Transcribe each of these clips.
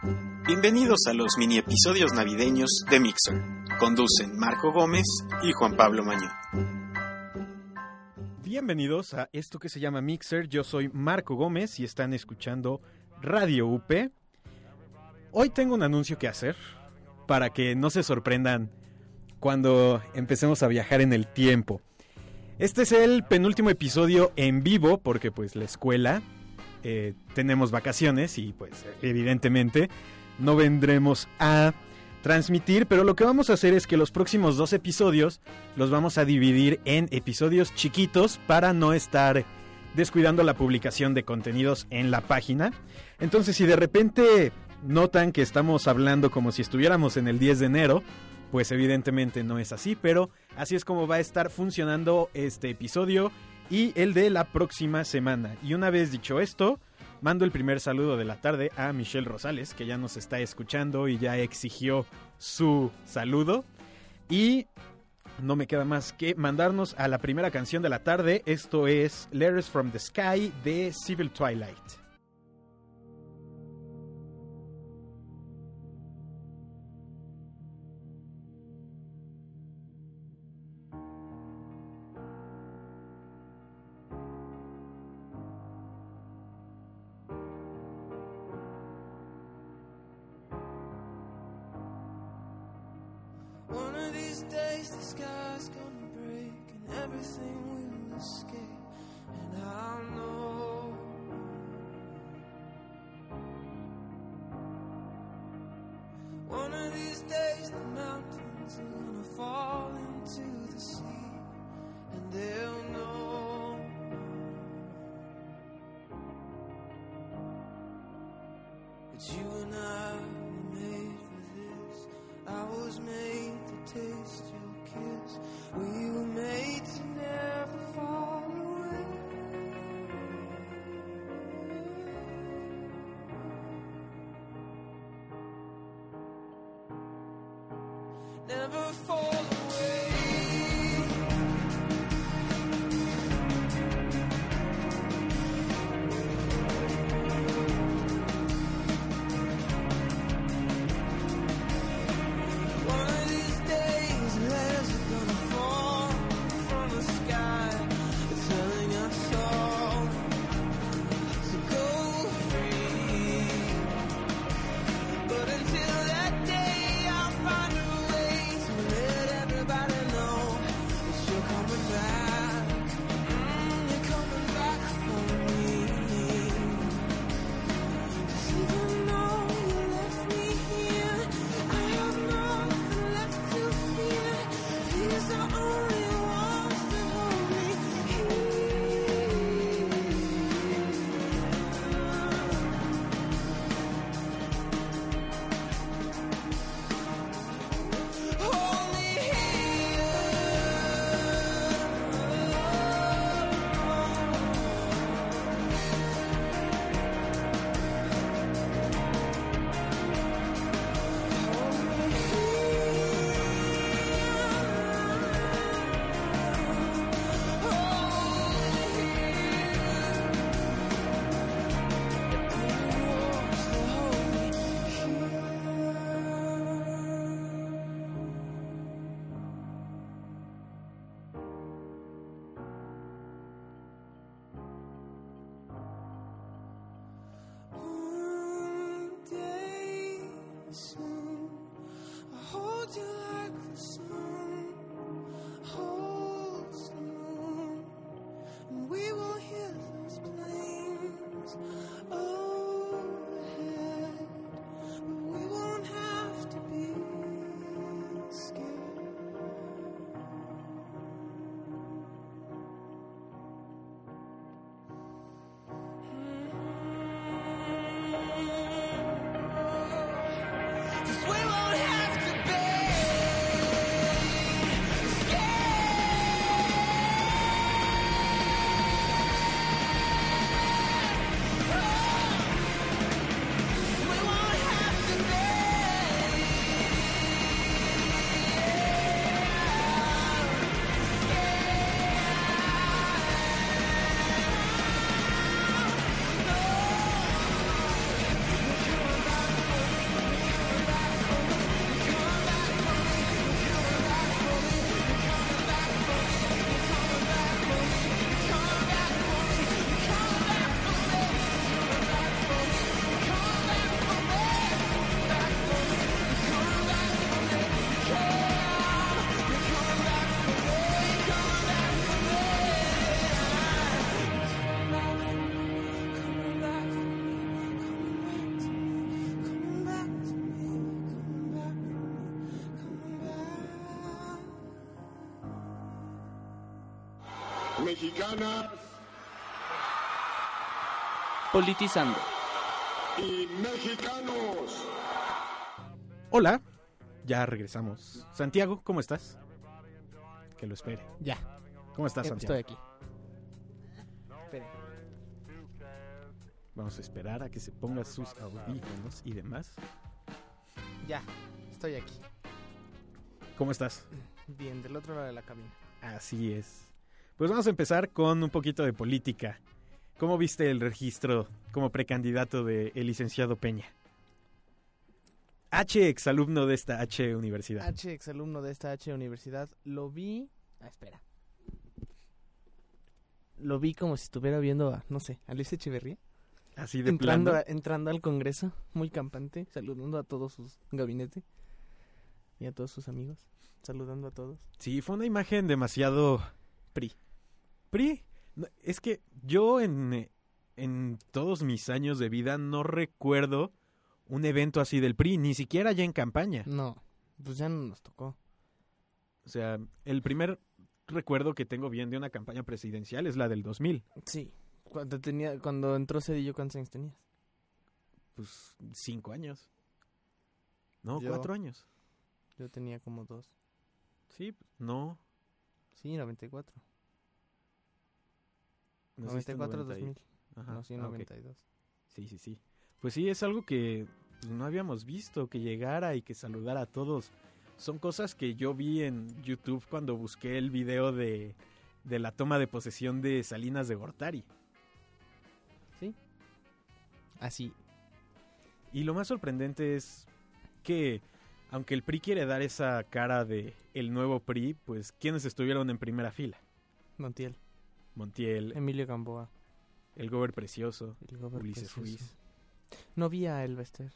Bienvenidos a los mini episodios navideños de Mixer. Conducen Marco Gómez y Juan Pablo Mañón. Bienvenidos a esto que se llama Mixer. Yo soy Marco Gómez y están escuchando Radio UP. Hoy tengo un anuncio que hacer para que no se sorprendan cuando empecemos a viajar en el tiempo. Este es el penúltimo episodio en vivo porque pues la escuela eh, tenemos vacaciones y pues evidentemente no vendremos a transmitir, pero lo que vamos a hacer es que los próximos dos episodios los vamos a dividir en episodios chiquitos para no estar descuidando la publicación de contenidos en la página. Entonces si de repente notan que estamos hablando como si estuviéramos en el 10 de enero, pues evidentemente no es así, pero así es como va a estar funcionando este episodio y el de la próxima semana. Y una vez dicho esto, mando el primer saludo de la tarde a Michelle Rosales, que ya nos está escuchando y ya exigió su saludo. Y no me queda más que mandarnos a la primera canción de la tarde. Esto es Letters from the Sky de Civil Twilight. These days the sky's gonna break and everything will escape and I'll know One of these days the mountains are gonna fall into the sea and they'll know that you and I were made for this. I was made taste your kiss. We were made mexicanas Politizando. y mexicanos. Hola, ya regresamos. Santiago, ¿cómo estás? Que lo espere. Ya, ¿Cómo estás, eh, Santiago? estoy aquí. Espere. Vamos a esperar a que se ponga sus audífonos y demás. Ya, estoy aquí. ¿Cómo estás? Bien, del otro lado de la cabina. Así es. Pues vamos a empezar con un poquito de política. ¿Cómo viste el registro como precandidato del licenciado Peña? H, exalumno de esta H universidad. H, exalumno de esta H universidad, lo vi... Ah, espera. Lo vi como si estuviera viendo a, no sé, a Luis Echeverría. Así de Entrando, plano. a- entrando al Congreso, muy campante, saludando a todos sus gabinete y a todos sus amigos. Saludando a todos. Sí, fue una imagen demasiado PRI. PRI. Es que yo en, en todos mis años de vida no recuerdo un evento así del PRI, ni siquiera ya en campaña. No, pues ya no nos tocó. O sea, el primer recuerdo que tengo bien de una campaña presidencial es la del 2000. Sí, cuando, tenía, cuando entró Cedillo, ¿cuántos años tenías? Pues cinco años. No, Yo- cuatro años. Yo tenía como dos. Sí, no. Sí, 94. Naciste en 94, 90 y- 2000. Ajá, No, sí, ah, ok. 92. Sí, sí, sí. Pues sí, es algo que pues, no habíamos visto, que llegara y que saludara a todos. Son cosas que yo vi en YouTube cuando busqué el video de, de la toma de posesión de Salinas de Gortari. Así. Y lo más sorprendente es que, aunque el PRI quiere dar esa cara de el nuevo PRI, pues quienes estuvieron en primera fila. Montiel. Montiel, Emilio Gamboa. el Gober Precioso, El Gober Ulises. Ruiz. No vi a Elvester.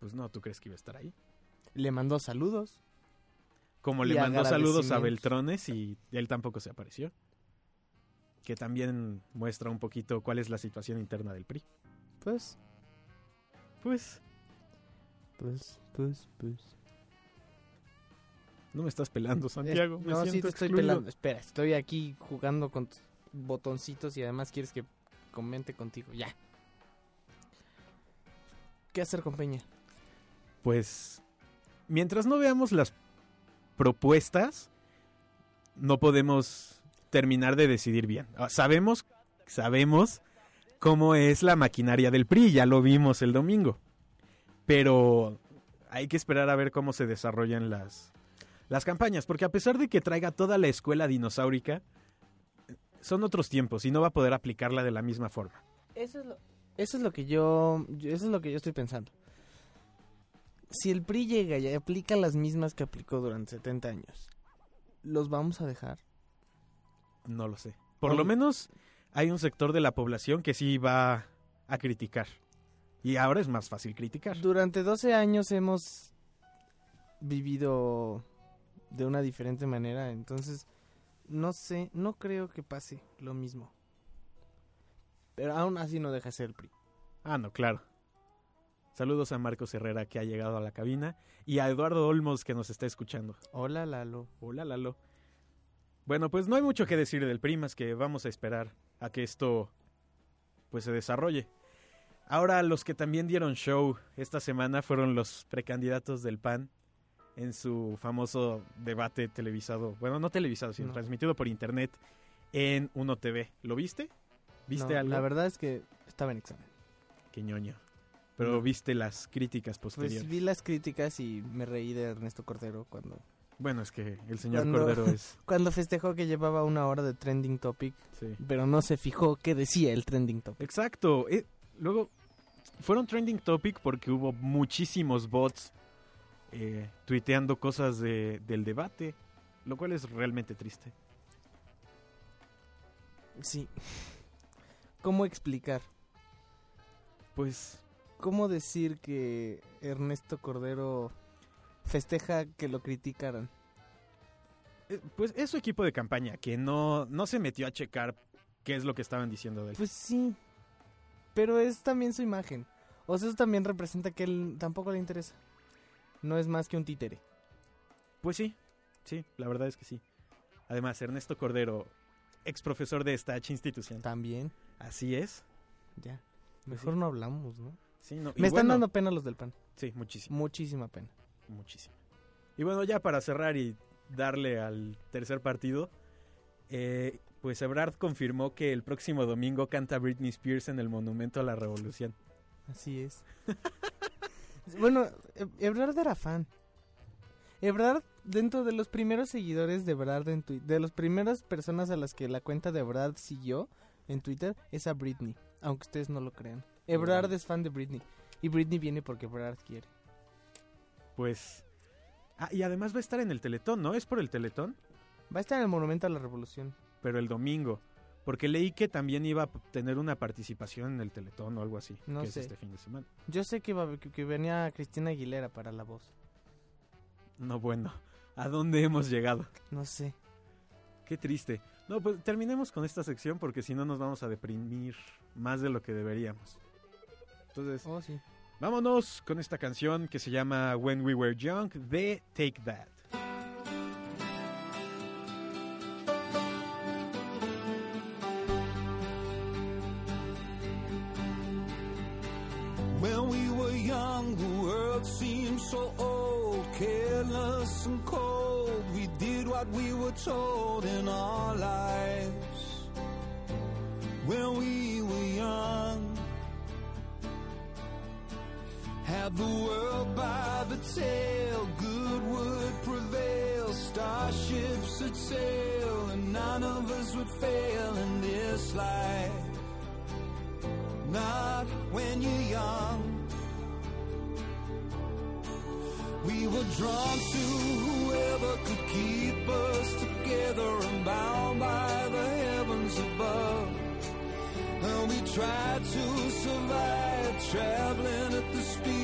Pues no, ¿tú crees que iba a estar ahí? Le mandó saludos. Como le mandó saludos a. Beltrones y él tampoco se apareció. Que también muestra un poquito cuál es la situación interna del PRI. Pues, Pues, pues, pues, pues. No me estás pelando, Santiago. Es- me no, sí te estoy pelando. Espera, estoy aquí jugando con tus botoncitos y además quieres que comente contigo. Ya. ¿Qué hacer con Peña? Pues, mientras no veamos las propuestas, no podemos terminar de decidir bien. Ah, Sabemos, sabemos cómo es la maquinaria del PRI, ya lo vimos el domingo. Pero hay que esperar a ver cómo se desarrollan las, las campañas, porque a pesar de que traiga toda la escuela dinosaurica, son otros tiempos y no va a poder aplicarla de la misma forma. Eso es lo, eso es lo que yo, yo- eso es lo que yo estoy pensando. Si el PRI llega y aplica las mismas que aplicó durante 70 años, ¿los vamos a dejar? No lo sé. Por Oye. lo menos hay un sector de la población que sí va a criticar. Y ahora es más fácil criticar. Durante 12 años hemos vivido de una diferente manera, entonces no sé, no creo que pase lo mismo. Pero aún así no deja de ser el PRI. Ah, no, claro. Saludos a Marcos Herrera que ha llegado a la cabina y a Eduardo Olmos que nos está escuchando. Hola Lalo. Hola, Lalo. Bueno, pues no hay mucho que decir del PRI más que vamos a esperar a que esto pues se desarrolle. Ahora los que también dieron show esta semana fueron los precandidatos del PAN en su famoso debate televisado, bueno, no televisado, sino No. transmitido por internet en Uno TV. ¿Lo viste? ¿Viste No, algo? La verdad es que estaba en examen. Qué ñoño. Pero No. viste las críticas posteriores. Pues vi las críticas y me reí de Ernesto Cordero cuando Bueno, es que el señor Cuando- Cordero es... cuando festejó que llevaba una hora de trending topic, sí. pero no se fijó qué decía el trending topic. Exacto. eh, luego, fueron trending topic porque hubo muchísimos bots eh, tuiteando cosas de- del debate, lo cual es realmente triste. Sí. ¿Cómo explicar? Pues, ¿Cómo decir que Ernesto Cordero festeja que lo criticaran? eh, pues es su equipo de campaña que no, no se metió a checar qué es lo que estaban diciendo de él. Pues sí. Pero es también su imagen. O sea, eso también representa que él tampoco le interesa. No es más que un títere. Pues sí, sí, la verdad es que sí. Además, Ernesto Cordero ex profesor de esta H institución. También, Así es. ya. Mejor no hablamos, ¿no? Sí, no, Me están dando pena los del PAN. Sí, muchísimo, Muchísima pena. muchísimo. Y bueno, ya para cerrar y darle al tercer partido, eh, pues Ebrard confirmó que el próximo domingo canta Britney Spears en el Monumento a la Revolución. Así es. bueno, E- Ebrard era fan. Ebrard, dentro de los primeros seguidores de Ebrard en Twitter, de las primeras personas a las que la cuenta de Ebrard siguió en Twitter, es a Britney. Aunque ustedes no lo crean. Ebrard es fan de Britney. Y Britney viene porque Ebrard quiere. Pues... Ah, y además va a estar en el Teletón, ¿no? ¿Es por el Teletón? Va a estar en el Monumento a la Revolución. Pero el domingo. Porque leí que también iba a tener una participación en el Teletón o algo así. No que sé. es este fin de semana. Yo sé que, va- que, que venía Cristina Aguilera para la voz. No, bueno. ¿A dónde hemos llegado? No sé. Qué triste. No, pues terminemos con esta sección porque si no nos vamos a deprimir más de lo que deberíamos. Entonces, Oh, sí. vámonos con esta canción que se llama When We Were Young de Take That. When we were young, the world seemed so old, careless and cold. We did what we were told in our lives. When we were young, had the world by the tail, good would prevail, starships would sail, and none of us would fail in this life not when you're young. We were drawn to whoever could keep us together and bound by the heavens above. And we tried to survive traveling at the speed